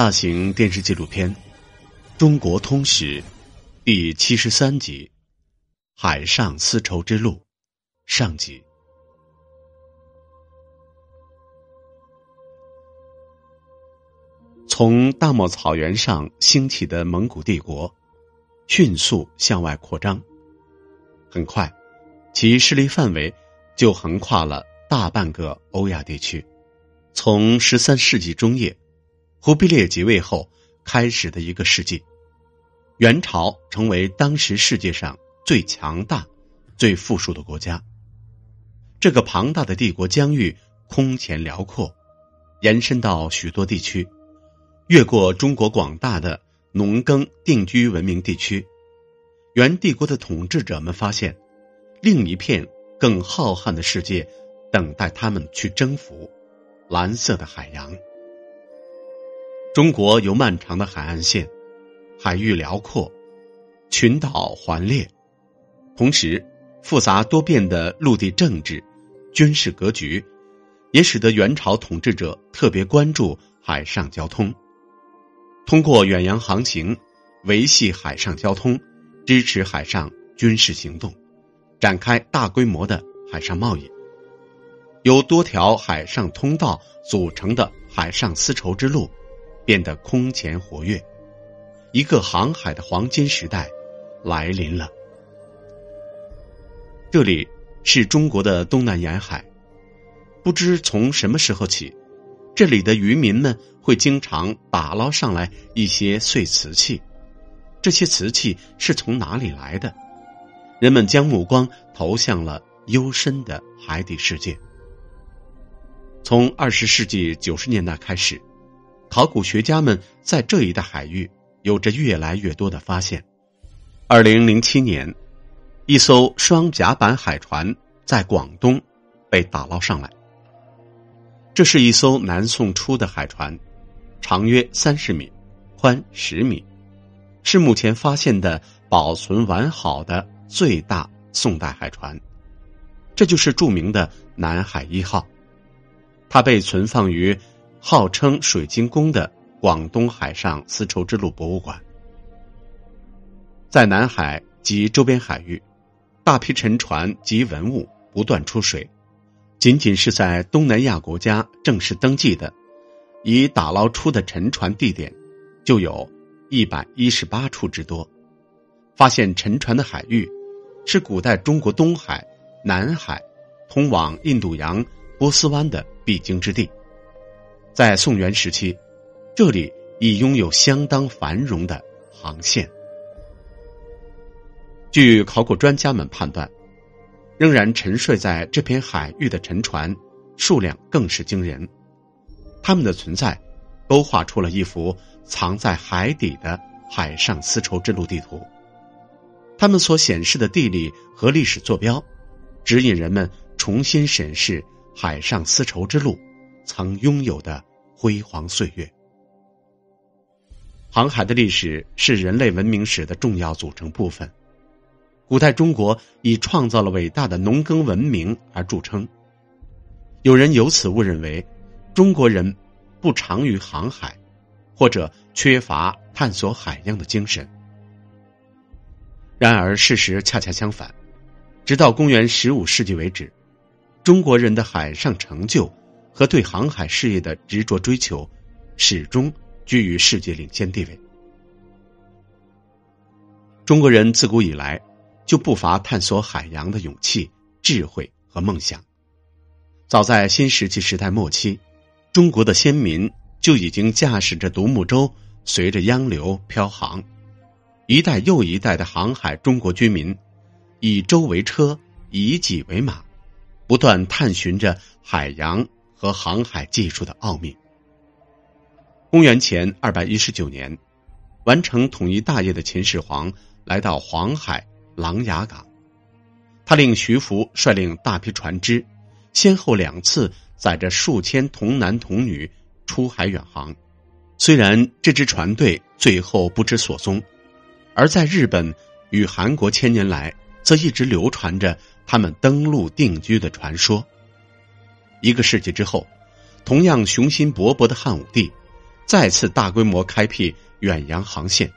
大型电视纪录片《中国通史》第七十三集《海上丝绸之路》上集。从大漠草原上兴起的蒙古帝国，迅速向外扩张。很快，其势力范围就横跨了大半个欧亚地区。从十三世纪中叶，忽必烈即位后开始的一个世纪，元朝成为当时世界上最强大、最富庶的国家。这个庞大的帝国疆域空前辽阔，延伸到许多地区。越过中国广大的农耕定居文明地区，元帝国的统治者们发现，另一片更浩瀚的世界等待他们去征服——蓝色的海洋。中国有漫长的海岸线，海域辽阔，群岛环列，同时复杂多变的陆地政治、军事格局，也使得元朝统治者特别关注海上交通。通过远洋航行，维系海上交通，支持海上军事行动，展开大规模的海上贸易。由多条海上通道组成的海上丝绸之路，变得空前活跃。一个航海的黄金时代来临了。这里是中国的东南沿海，不知从什么时候起。这里的渔民们会经常打捞上来一些碎瓷器，这些瓷器是从哪里来的？人们将目光投向了幽深的海底世界。从二十世纪九十年代开始，考古学家们在这一带海域有着越来越多的发现。二零零七年，一艘双甲板海船在广东被打捞上来。这是一艘南宋初的海船，长约三十米，宽十米，是目前发现的保存完好的最大宋代海船。这就是著名的南海一号，它被存放于号称水晶宫的广东海上丝绸之路博物馆。在南海及周边海域，大批沉船及文物不断出水。仅仅是在东南亚国家正式登记的，已打捞出的沉船地点，就有一百一十八处之多。发现沉船的海域，是古代中国东海、南海，通往印度洋、波斯湾的必经之地。在宋元时期，这里已拥有相当繁荣的航线。据考古专家们判断。仍然沉睡在这片海域的沉船，数量更是惊人。它们的存在，勾画出了一幅藏在海底的海上丝绸之路地图。它们所显示的地理和历史坐标，指引人们重新审视海上丝绸之路曾拥有的辉煌岁月。航海的历史是人类文明史的重要组成部分。古代中国以创造了伟大的农耕文明而著称。有人由此误认为，中国人不长于航海，或者缺乏探索海洋的精神。然而，事实恰恰相反。直到公元十五世纪为止，中国人的海上成就和对航海事业的执着追求，始终居于世界领先地位。中国人自古以来。就不乏探索海洋的勇气、智慧和梦想。早在新石器时代末期，中国的先民就已经驾驶着独木舟，随着洋流飘航。一代又一代的航海中国居民，以舟为车，以己为马，不断探寻着海洋和航海技术的奥秘。公元前二百一十九年，完成统一大业的秦始皇来到黄海。琅琊港，他令徐福率领大批船只，先后两次载着数千童男童女出海远航。虽然这支船队最后不知所踪，而在日本与韩国千年来，则一直流传着他们登陆定居的传说。一个世纪之后，同样雄心勃勃的汉武帝，再次大规模开辟远洋航线，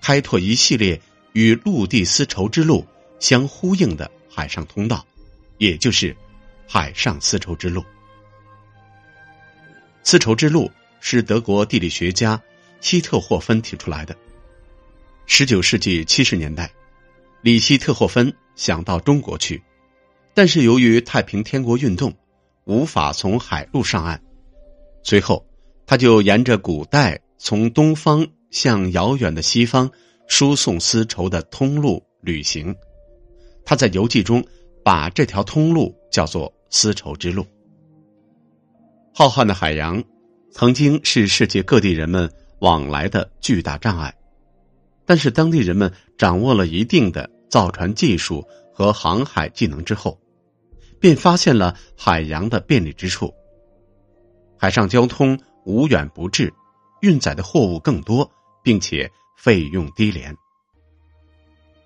开拓一系列与陆地丝绸之路相呼应的海上通道，也就是海上丝绸之路。丝绸之路是德国地理学家希特霍芬提出来的。十九世纪七十年代，里希特霍芬想到中国去，但是由于太平天国运动，无法从海路上岸。随后，他就沿着古代从东方向遥远的西方输送丝绸的通路旅行。他在游记中把这条通路叫做丝绸之路。浩瀚的海洋，曾经是世界各地人们往来的巨大障碍。但是，当地人们掌握了一定的造船技术和航海技能之后，便发现了海洋的便利之处。海上交通无远不至，运载的货物更多，并且费用低廉。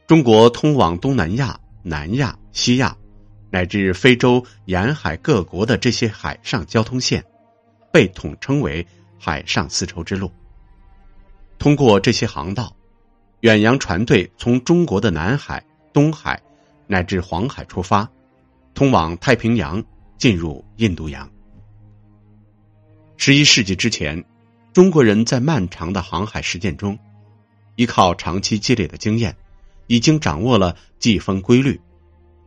中国通往东南亚、南亚、西亚，乃至非洲沿海各国的这些海上交通线，被统称为海上丝绸之路。通过这些航道。远洋船队从中国的南海、东海乃至黄海出发，通往太平洋，进入印度洋。十一世纪之前，中国人在漫长的航海实践中，依靠长期积累的经验，已经掌握了季风规律、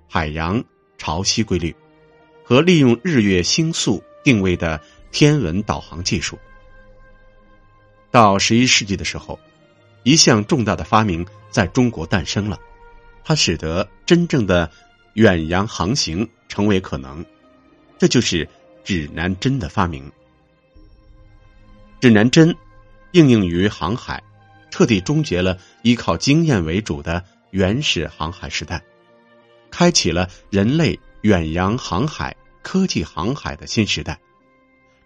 海洋潮汐规律和利用日月星宿定位的天文导航技术。到十一世纪的时候。一项重大的发明在中国诞生了，它使得真正的远洋航行成为可能。这就是指南针的发明。指南针应用于航海，彻底终结了依靠经验为主的原始航海时代，开启了人类远洋航海、科技航海的新时代，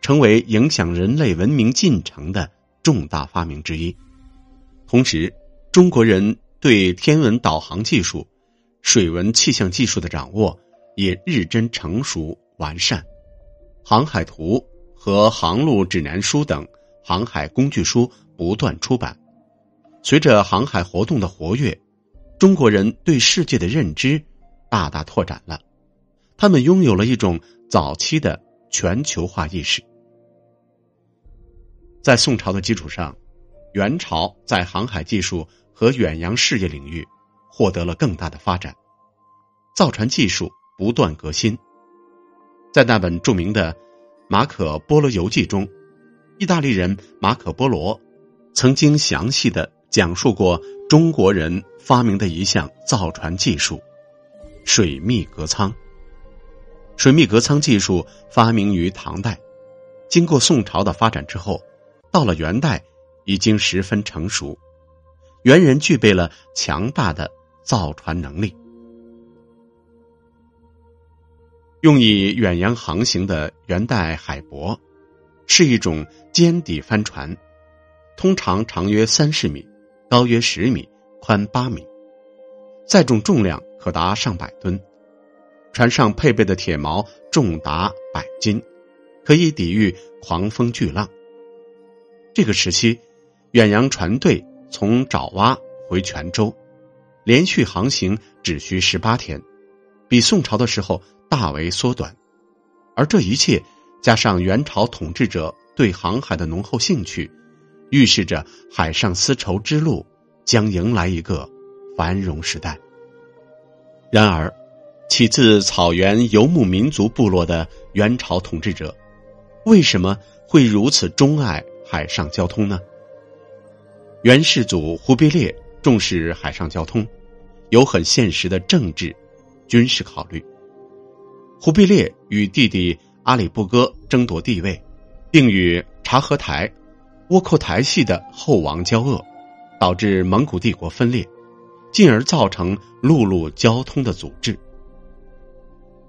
成为影响人类文明进程的重大发明之一。同时，中国人对天文导航技术、水文气象技术的掌握也日臻成熟完善。航海图和航路指南书等航海工具书不断出版。随着航海活动的活跃，中国人对世界的认知大大拓展了。他们拥有了一种早期的全球化意识。在宋朝的基础上。元朝在航海技术和远洋事业领域获得了更大的发展，造船技术不断革新。在那本著名的《马可波罗游记》中，意大利人马可波罗曾经详细的讲述过中国人发明的一项造船技术——水密隔舱。水密隔舱技术发明于唐代，经过宋朝的发展之后，到了元代。已经十分成熟，元人具备了强大的造船能力。用以远洋航行的元代海舶，是一种尖底帆船，通常长约三十米，高约十米，宽八米，载重重量可达上百吨。船上配备的铁锚重达百斤，可以抵御狂风巨浪。这个时期。远洋船队从爪哇回泉州，连续航行只需十八天，比宋朝的时候大为缩短。而这一切加上元朝统治者对航海的浓厚兴趣，预示着海上丝绸之路将迎来一个繁荣时代。然而，起自草原游牧民族部落的元朝统治者，为什么会如此钟爱海上交通呢？元世祖忽必烈重视海上交通，有很现实的政治、军事考虑。忽必烈与弟弟阿里不哥争夺帝位，并与察合台、窝阔台系的后王交恶，导致蒙古帝国分裂，进而造成陆路交通的阻滞。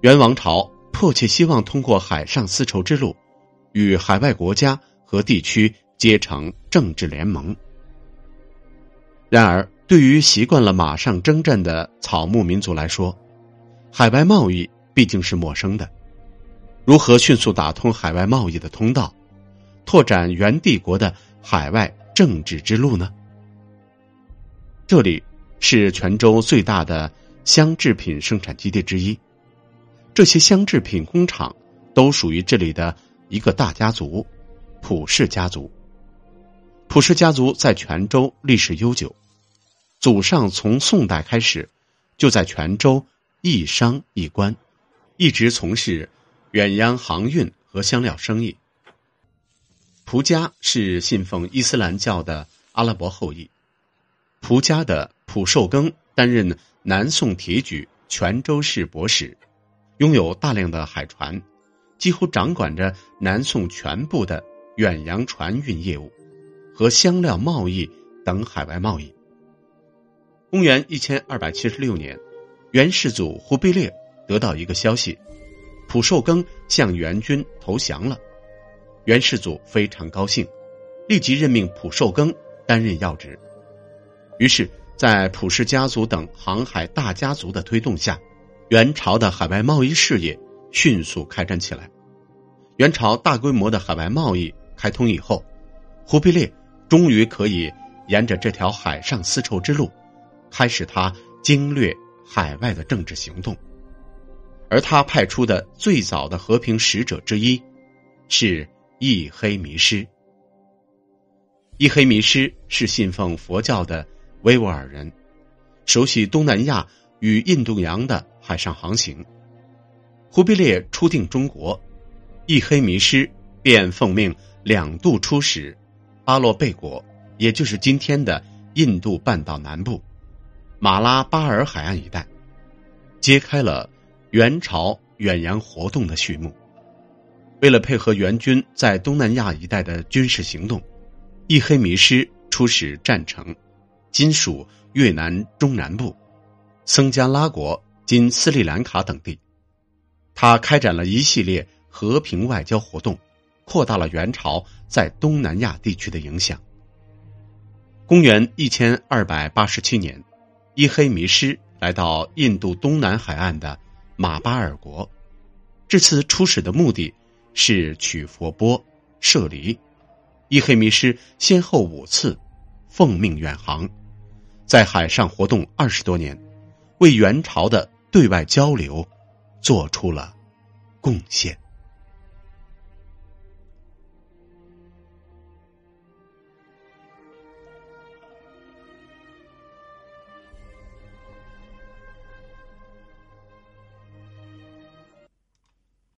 元王朝迫切希望通过海上丝绸之路，与海外国家和地区结成政治联盟。然而，对于习惯了马上征战的草木民族来说，海外贸易毕竟是陌生的。如何迅速打通海外贸易的通道，拓展元帝国的海外政治之路呢？这里是泉州最大的香制品生产基地之一，这些香制品工厂都属于这里的一个大家族——普氏家族。普氏家族在泉州历史悠久，祖上从宋代开始就在泉州一商一官，一直从事远洋航运和香料生意。蒲家是信奉伊斯兰教的阿拉伯后裔，蒲家的蒲寿庚担任南宋提举泉州市博使，拥有大量的海船，几乎掌管着南宋全部的远洋船运业务。和香料贸易等海外贸易。公元一千二百七十六年，元世祖忽必烈得到一个消息，蒲寿庚向元军投降了。元世祖非常高兴，立即任命蒲寿庚担任要职。于是，在蒲氏家族等航海大家族的推动下，元朝的海外贸易事业迅速开展起来。元朝大规模的海外贸易开通以后，忽必烈。终于可以沿着这条海上丝绸之路，开始他经略海外的政治行动。而他派出的最早的和平使者之一，是一黑迷失。一黑迷失是信奉佛教的维吾尔人，熟悉东南亚与印度洋的海上航行。忽必烈初定中国，一黑迷失便奉命两度出使。阿洛贝国，也就是今天的印度半岛南部马拉巴尔海岸一带，揭开了元朝远洋活动的序幕。为了配合元军在东南亚一带的军事行动，一黑迷失出使占城，今属越南中南部僧加拉国（今斯里兰卡）等地。他开展了一系列和平外交活动。扩大了元朝在东南亚地区的影响。公元一千二百八十七年，伊黑迷失来到印度东南海岸的马巴尔国。这次出使的目的是取佛钵、舍离。伊黑迷失先后五次奉命远航，在海上活动二十多年，为元朝的对外交流做出了贡献。